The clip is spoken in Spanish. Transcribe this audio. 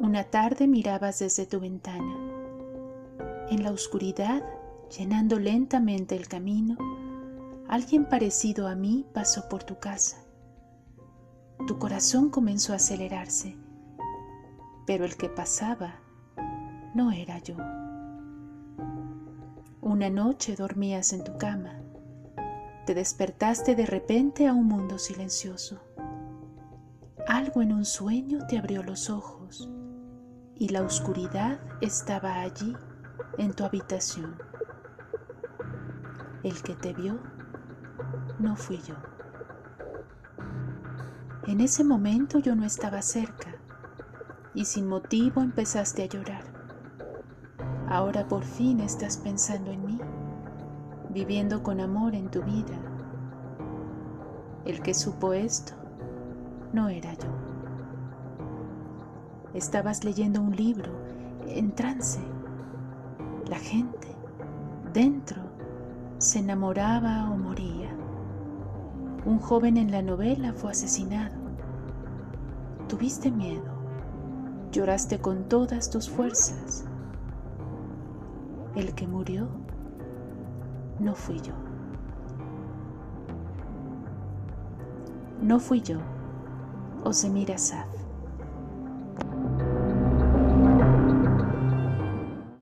Una tarde mirabas desde tu ventana. En la oscuridad, llenando lentamente el camino, alguien parecido a mí pasó por tu casa. Tu corazón comenzó a acelerarse, pero el que pasaba no era yo. Una noche dormías en tu cama. Te despertaste de repente a un mundo silencioso. Algo en un sueño te abrió los ojos y la oscuridad estaba allí en tu habitación. El que te vio no fui yo. En ese momento yo no estaba cerca y sin motivo empezaste a llorar. Ahora por fin estás pensando en mí, viviendo con amor en tu vida. El que supo esto no era yo. Estabas leyendo un libro en trance. La gente dentro se enamoraba o moría. Un joven en la novela fue asesinado. Tuviste miedo. Lloraste con todas tus fuerzas. El que murió no fui yo. No fui yo, Osemira Saf.